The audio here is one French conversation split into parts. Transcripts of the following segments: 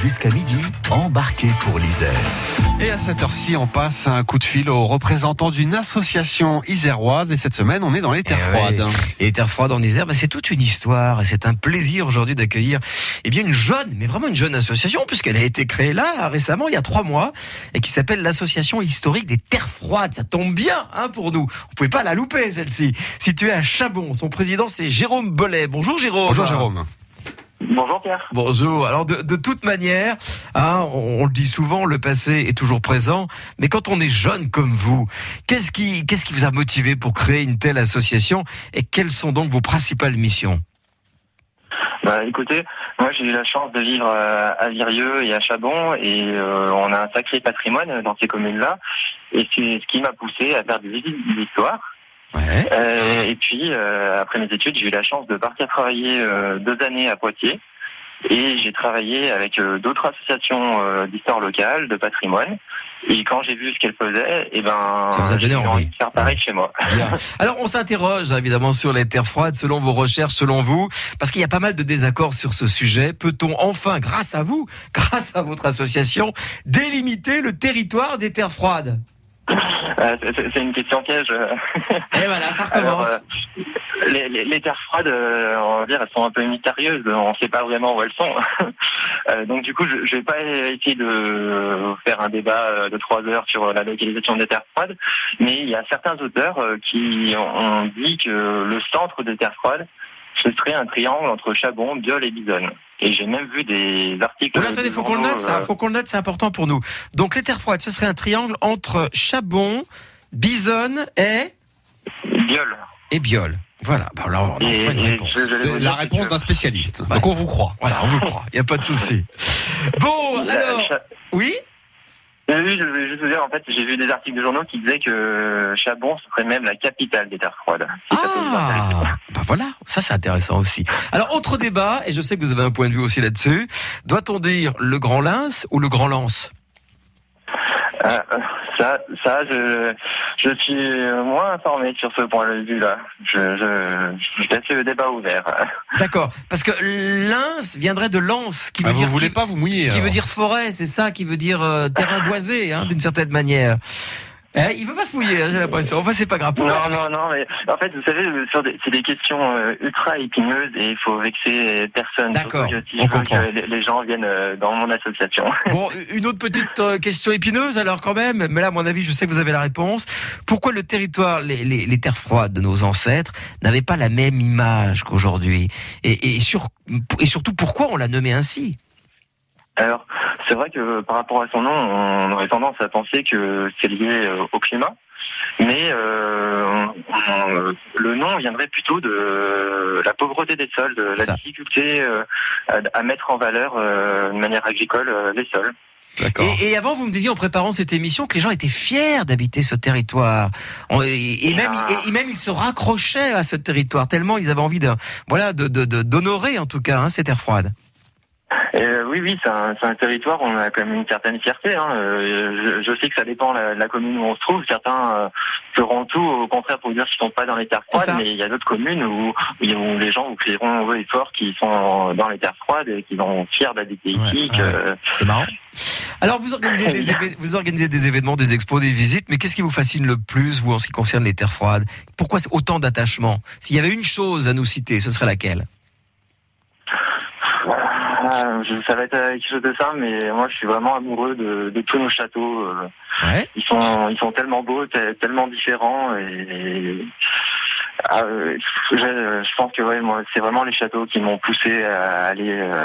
Jusqu'à midi, embarquez pour l'Isère. Et à cette heure-ci, on passe un coup de fil aux représentants d'une association iséroise. Et cette semaine, on est dans les terres Eh froides. ouais. Et les terres froides en Isère, bah, c'est toute une histoire. Et c'est un plaisir aujourd'hui d'accueillir eh bien une jeune, mais vraiment une jeune association, puisqu'elle a été créée là récemment, il y a trois mois, et qui s'appelle l'Association historique des terres froides. Ça tombe bien hein, pour nous. On pouvait pas la louper celle-ci. Située à Chabon, son président c'est Jérôme Bollet. Bonjour Jérôme. Bonjour Jérôme. Bonjour Pierre. Bonjour. Alors de, de toute manière, hein, on, on le dit souvent, le passé est toujours présent. Mais quand on est jeune comme vous, qu'est-ce qui, qu'est-ce qui vous a motivé pour créer une telle association et quelles sont donc vos principales missions? Bah, écoutez, moi j'ai eu la chance de vivre euh, à Virieux et à Chabon et euh, on a un sacré patrimoine dans ces communes-là et c'est ce qui m'a poussé à faire des visites d'histoire. Ouais. Euh, et puis euh, après mes études, j'ai eu la chance de partir travailler euh, deux années à Poitiers et j'ai travaillé avec euh, d'autres associations euh, d'histoire locale, de patrimoine. Et quand j'ai vu ce qu'elles faisaient, et ben Ça vous a donné envie. de faire pareil chez moi. Bien. Alors on s'interroge évidemment sur les terres froides, selon vos recherches, selon vous, parce qu'il y a pas mal de désaccords sur ce sujet. Peut-on enfin, grâce à vous, grâce à votre association, délimiter le territoire des terres froides? Euh, c'est- une question piège. Et voilà, ça Alors, recommence. euh, les, les, les terres froides, euh, on va dire, elles sont un peu mystérieuses. On ne sait pas vraiment où elles sont. Donc du coup, je, je vais pas essayer de faire un débat de trois heures sur la localisation des terres froides, mais il y a certains auteurs qui ont dit que le centre des terres froides, ce serait un triangle entre Chabon, Biol et Bisonne. Et j'ai même vu des articles. Voilà, attendez, de faut qu'on le journaux, note, ça. euh, Faut qu'on le note, c'est important pour nous. Donc les terres froides, ce serait un triangle entre Chabon, Bisonne et Biol. et Biol. Voilà. Bah, alors, on en Et- fait une réponse. C'est la réponse d'un spécialiste. Donc on vous croit. Voilà, on vous croit. Il y a pas de souci. Bon, La- alors, Cha- oui? Oui, oui, je voulais juste vous dire, en fait, j'ai vu des articles de journaux qui disaient que Chabon serait même la capitale des terres froides. Si. Ah, bah voilà, ça c'est intéressant aussi. Alors autre débat, et je sais que vous avez un point de vue aussi là-dessus. Doit-on dire le grand lance ou le grand lance? Euh, euh, ça, ça, je, je suis moins informé sur ce point de vue-là. Je, je, je laisse le débat ouvert. D'accord, parce que lance viendrait de lance, qui veut Ah, dire vous voulez qui, pas vous mouiller qui veut dire forêt, c'est ça, qui veut dire euh, terrain boisé, hein, d'une certaine manière. Hein, il veut pas se mouiller, hein, j'ai l'impression. Enfin, c'est pas grave. Non, Pourquoi non, non, mais en fait, vous savez, c'est des questions euh, ultra épineuses et il faut vexer personne. D'accord, si on comprend. que les, gens viennent euh, dans mon association. Bon, une autre petite euh, question épineuse alors quand même, mais là à mon avis je sais que vous avez la réponse. Pourquoi le territoire, les, les, les terres froides de nos ancêtres n'avaient pas la même image qu'aujourd'hui? Et, et, sur, et surtout pourquoi on l'a nommé ainsi? Alors, c'est vrai que par rapport à son nom, on aurait tendance à penser que c'est lié euh, au climat. Mais euh, on- le nom viendrait plutôt de la pauvreté des sols, de la Ça. difficulté euh, à, à mettre en valeur euh, de manière agricole euh, les sols. D'accord. et, et avant vous me disiez en préparant cette émission que les gens étaient fiers d'habiter ce territoire On- et, et même, Ah. et, même ils se raccrochaient à ce territoire tellement ils avaient envie de voilà de de- de- d'honorer en tout cas hein, ces terres froides. Euh, oui, oui, c'est un, c'est un territoire où on a quand même une certaine fierté. Hein. Euh, je, je sais que ça dépend de la, de la commune où on se trouve. Certains euh, feront tout, au contraire, pour dire qu'ils sont pas dans les terres froides, mais il y a d'autres communes où, où les gens vous crieront haut et fort qu'ils sont dans les terres froides et qu'ils sont fiers d'habiter Ouais, ici. ouais. C'est marrant. Alors vous organisez des vous organisez des événements, des expos, des visites, mais qu'est-ce qui vous fascine le plus vous en ce qui concerne les terres froides? Pourquoi autant d'attachement? S'il y avait une chose à nous citer, ce serait laquelle? Ah, ça va être quelque chose de simple, mais moi je suis vraiment amoureux de, de tous nos châteaux. euh. Ouais. Ils sont, ils sont tellement beaux, te- tellement différents et. Ah, euh, je, je pense que ouais, moi, c'est vraiment les châteaux qui m'ont poussé à aller euh,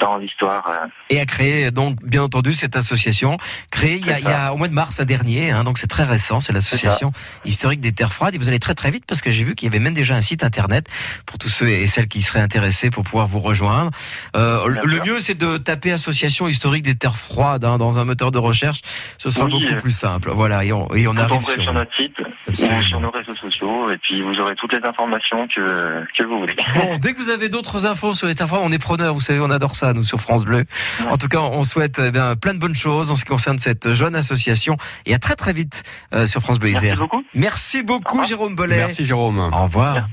dans l'histoire. euh. Et à créer donc bien entendu cette association créée il y a, C'est il y a au mois de mars dernier, hein, donc c'est très récent, c'est l'association historique des terres froides. Et vous allez très très vite parce que j'ai vu qu'il y avait même déjà un site internet pour tous ceux et celles qui seraient intéressés pour pouvoir vous rejoindre. Euh, le mieux c'est de taper association historique des terres froides hein, dans un moteur de recherche, ce sera Oui, beaucoup euh, plus simple. Voilà et on, et on Vous arrive sur. sur notre site Absolument. ou sur nos réseaux sociaux et puis vous aurez toutes les informations que, que vous voulez. Bon, dès que vous avez d'autres infos sur les terres froides, on est preneurs, vous savez, on adore ça, nous, sur France Bleu. En tout cas, on souhaite eh bien, plein de bonnes choses en ce qui concerne cette jeune association. Et à très très vite euh, sur France Bleu Merci Isère. beaucoup. Merci beaucoup, Au revoir. Jérôme Bollet. Merci Jérôme. Au revoir.